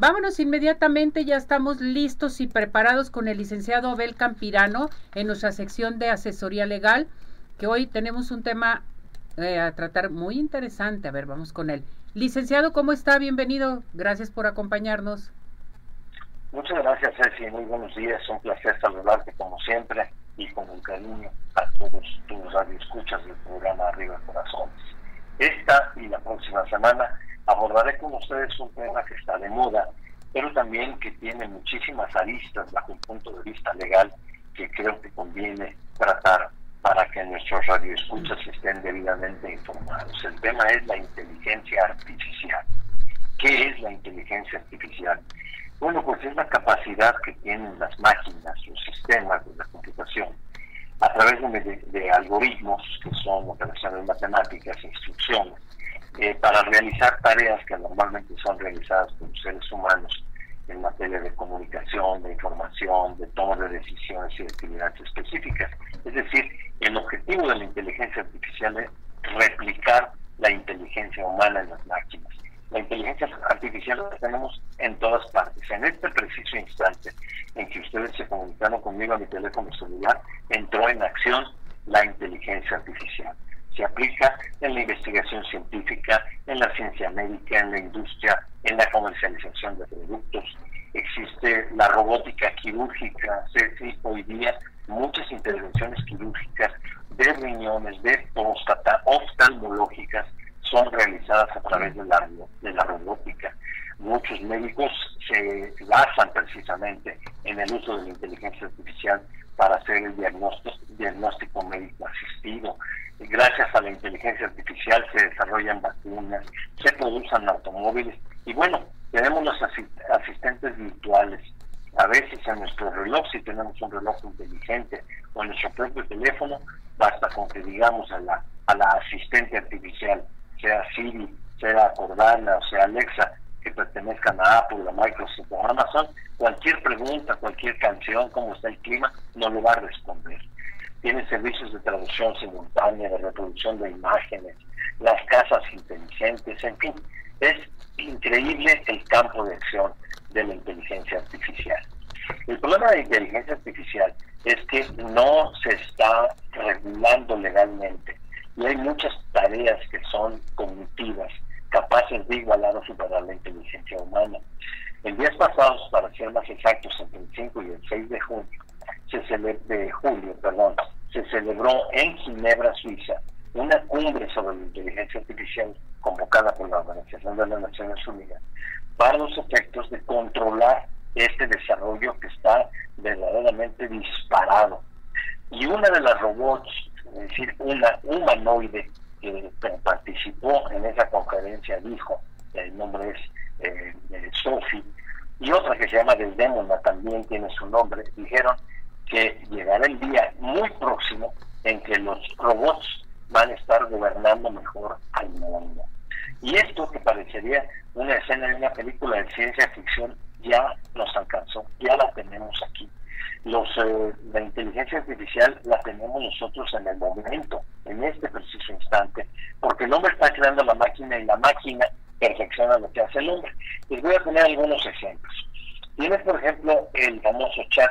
Vámonos inmediatamente, ya estamos listos y preparados con el licenciado Abel Campirano en nuestra sección de asesoría legal, que hoy tenemos un tema eh, a tratar muy interesante. A ver, vamos con él. Licenciado, ¿cómo está? Bienvenido. Gracias por acompañarnos. Muchas gracias, Ceci. Muy buenos días. Un placer saludarte como siempre y con un cariño a todos tus radioescuchas del programa Arriba Corazones. Esta y la próxima semana abordaré con ustedes un tema que está de moda, pero también que tiene muchísimas aristas bajo un punto de vista legal que creo que conviene tratar para que nuestros radioescuchas estén debidamente informados. El tema es la inteligencia artificial. ¿Qué es la inteligencia artificial? Bueno, pues es la capacidad que tienen las máquinas, los sistemas a través de, algoritmos que son operaciones matemáticas, instrucciones, eh, para realizar tareas que normalmente son realizadas por seres humanos en materia de comunicación, de información, de toma de decisiones y de actividades específicas. Es decir, el objetivo de la inteligencia artificial es replicar la inteligencia humana en las máquinas. La inteligencia artificial la tenemos en todas partes. En este preciso instante en que ustedes se comunicaron conmigo a mi teléfono celular, entró en acción la inteligencia artificial. Se aplica en la investigación científica, en la ciencia médica, en la industria, en la comercialización de productos. Existe la robótica quirúrgica, Ceci, hoy día muchas intervenciones quirúrgicas de riñones, de próstata, oftalmológicas, son realizadas a través de la, de la robótica. Muchos médicos se basan precisamente en el uso de la inteligencia artificial para hacer el diagnóstico, diagnóstico médico asistido. Gracias a la inteligencia artificial se desarrollan vacunas, se producen automóviles y bueno, tenemos los asistentes virtuales. A veces en nuestro reloj, si tenemos un reloj inteligente o en nuestro propio teléfono, basta con que digamos a la, a la asistente artificial, sea Siri, sea Cordana, o sea Alexa, que pertenezcan a Apple, a Microsoft o a Amazon, cualquier pregunta, cualquier canción, cómo está el clima, no lo va a responder. Tiene servicios de traducción simultánea, de reproducción de imágenes, las casas inteligentes, en fin, es increíble el campo de acción de la inteligencia artificial. El problema de la inteligencia artificial es que no se está regulando legalmente y hay muchas tareas que son cognitivas, capaces de igualar o superar la inteligencia humana. En días pasados, para ser más exactos, entre el 5 y el 6 de junio, se de julio, perdón, se celebró en Ginebra, Suiza, una cumbre sobre la inteligencia artificial convocada por la Organización de las Naciones Unidas para los efectos de controlar este desarrollo que está verdaderamente disparado. Y una de las robots es decir, una humanoide que participó en esa conferencia dijo, el nombre es eh, Sophie, y otra que se llama Desdemona también tiene su nombre, dijeron que llegará el día muy próximo en que los robots van a estar gobernando mejor al mundo. Y esto que parecería una escena de una película de ciencia ficción ya nos alcanzó, ya la tenemos aquí los, eh, la inteligencia artificial la tenemos nosotros en el momento, en este preciso instante, el hombre está creando la máquina y la máquina perfecciona lo que hace el hombre. Les voy a poner algunos ejemplos. Tienes, por ejemplo, el famoso chat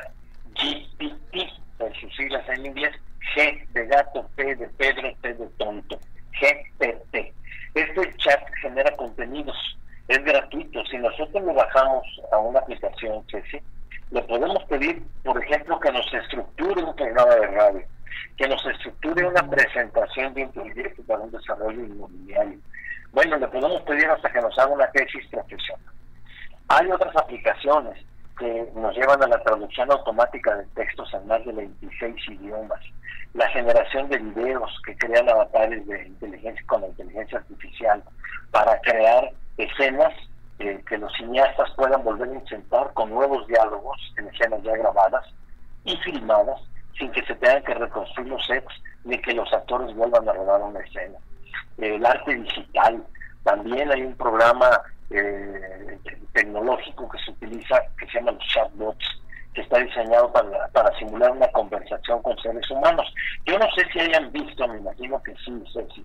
GPT, por sus siglas en inglés, G de gato, P de Pedro, T de tonto, GPT. Este chat genera contenidos, es gratuito. Si nosotros lo bajamos a una aplicación, sí le podemos pedir, por ejemplo, que nos estructure un programa de radio, que nos estructure una presentación de un proyecto para un desarrollo inmobiliario. Bueno, le podemos pedir hasta que nos haga una tesis profesional. Hay otras aplicaciones que nos llevan a la traducción automática de textos en más de 26 idiomas, la generación de videos que crean avatares de inteligencia con la inteligencia artificial para crear escenas eh, que los cineastas puedan volver a intentar con nuevos diálogos en escenas ya grabadas y filmadas sin que se tengan que reconstruir los sets ni que los actores vuelvan a rodar una escena. el arte digital, también hay un programa eh, tecnológico que se utiliza que se llama los chatbots, que está diseñado para, para simular una conversación con seres humanos. Yo no sé si hayan visto, me imagino que sí, Ceci,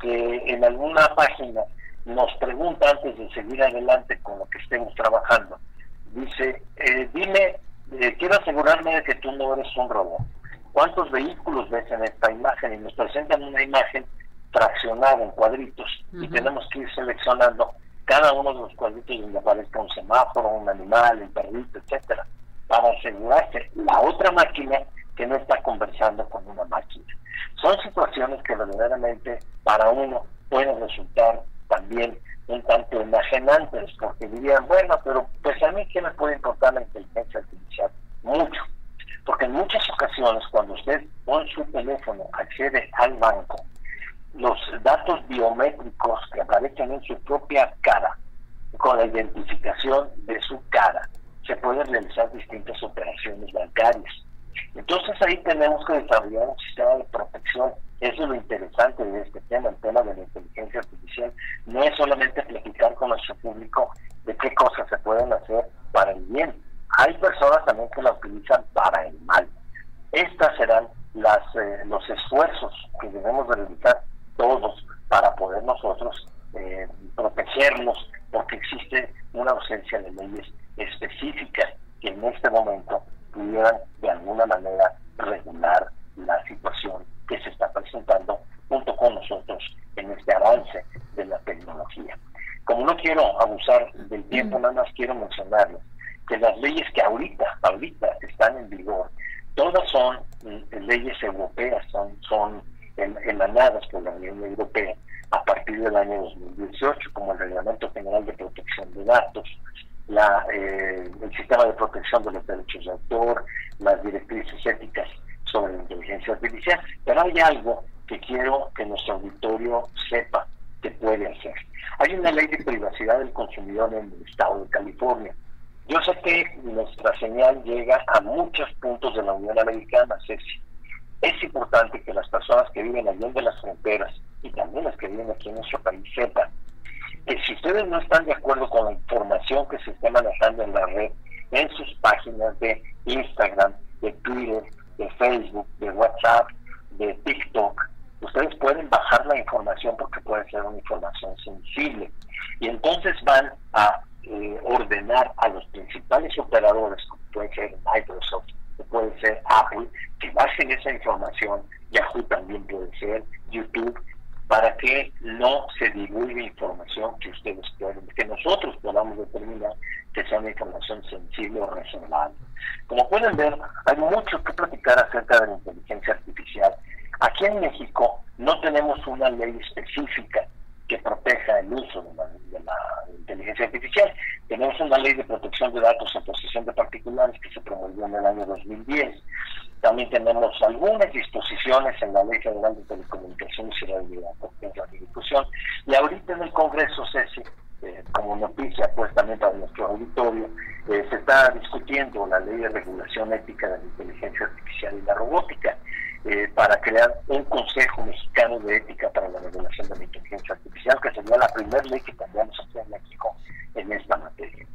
que en alguna página nos pregunta antes de seguir adelante con lo que estemos trabajando, dice, eh, dime, eh, quiero asegurarme de que tú no eres un robot. ¿Cuántos vehículos ves en esta imagen? Y nos presentan una imagen traccionada en cuadritos y tenemos que ir seleccionando cada uno de los cuadritos donde aparezca un semáforo, un animal, un perrito, etcétera, para asegurarse la otra máquina que no está conversando con una máquina. Son situaciones que verdaderamente para uno pueden resultar también un tanto enajenantes, porque dirían, bueno, pero pues a mí qué me puede importar la inteligencia artificial? Mucho. Porque en muchas ocasiones cuando usted con su teléfono accede al banco, los datos biométricos que aparecen en su propia cara, con la identificación de su cara, se pueden realizar distintas operaciones bancarias. Entonces ahí tenemos que desarrollar un sistema de protección. Eso es lo interesante de este tema, el tema de la inteligencia artificial. No es solamente platicar con nuestro público de qué cosas se pueden hacer para el bien. Hay personas también que la utilizan para el mal. Estas serán las, eh, los esfuerzos que debemos realizar todos para poder nosotros eh, protegernos, porque existe una ausencia de leyes específicas que en este momento pudieran de alguna manera regular la situación que se está presentando junto con nosotros en este avance de la tecnología. Como no quiero abusar del tiempo, nada más quiero mencionarles que las leyes que ahorita, ahorita están en vigor, todas son mm, leyes europeas, son, son emanadas por la Unión Europea a partir del año 2018, como el Reglamento General de Protección de Datos, la, eh, el sistema de protección de los derechos de autor, las directrices éticas sobre la inteligencia artificial. Hay algo que quiero que nuestro auditorio sepa que puede hacer. Hay una ley de privacidad del consumidor en el estado de California. Yo sé que nuestra señal llega a muchos puntos de la Unión Americana, Ceci es importante que las personas que viven allá de las fronteras y también las que viven aquí en nuestro país sepan que si ustedes no están de acuerdo con la información que se está manejando en la red, en sus páginas de Instagram, de Twitter, de Facebook, de WhatsApp, de TikTok, ustedes pueden bajar la información porque puede ser una información sensible. Y entonces van a eh, ordenar a los principales operadores, como puede ser Microsoft, puede ser Apple, que bajen esa información, Yahoo también puede ser, YouTube, para que no se divulgue información que ustedes pueden, que nosotros podamos determinar que sea una información sensible o reservada. Como pueden ver, hay mucho que platicar acerca de la inteligencia artificial. Aquí en México no tenemos una ley específica que proteja el uso de la, inteligencia artificial. Tenemos una ley de protección de datos en posesión de particulares que se promovió en el año 2010. También tenemos algunas disposiciones en la Ley Federal de Telecomunicaciones y la Difusión. Y ahorita en el Congreso, Ceci, eh, como noticia pues también para nuestro auditorio, eh, se está discutiendo la ley de regulación ética de la inteligencia artificial y la robótica. Eh, para crear un Consejo Mexicano de Ética para la Regulación de la Inteligencia Artificial, que sería la primera ley que tendríamos aquí en México en esta materia.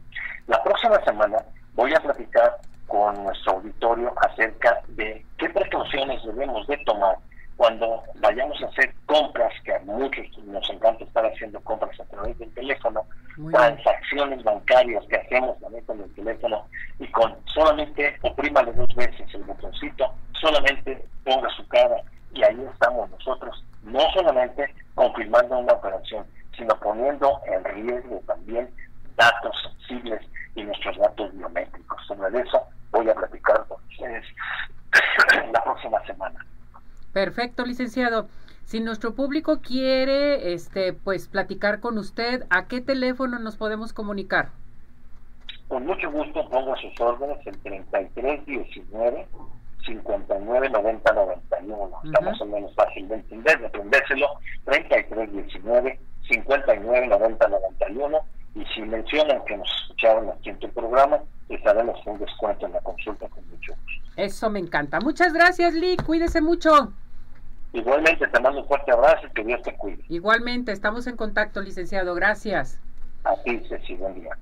La próxima semana voy a platicar con nuestro auditorio acerca de qué precauciones debemos de tomar cuando vayamos a hacer compras, que a muchos nos encanta estar haciendo compras a través del teléfono, transacciones bancarias que hacemos también con el teléfono y con solamente oprímale dos veces el botoncito, solamente ponga su cara y ahí estamos nosotros, no solamente confirmando una operación, sino poniendo en riesgo también datos sensibles y nuestros datos biométricos. Sobre eso voy a platicar con ustedes la próxima semana. Perfecto, licenciado. Si nuestro público quiere este pues platicar con usted, ¿a qué teléfono nos podemos comunicar? Con mucho gusto pongo sus órdenes el 3319 59 90 91. Está más o menos fácil de entender, de aprendérselo. 3319 59 90 91. Y si mencionan que nos escucharon aquí en tu programa, les haremos un descuento en la consulta con mucho gusto. Eso me encanta. Muchas gracias, Lee. Cuídese mucho. Igualmente, te mando un fuerte abrazo y que Dios te cuide. Igualmente, estamos en contacto, licenciado. Gracias. A ti, Ceci, buen día.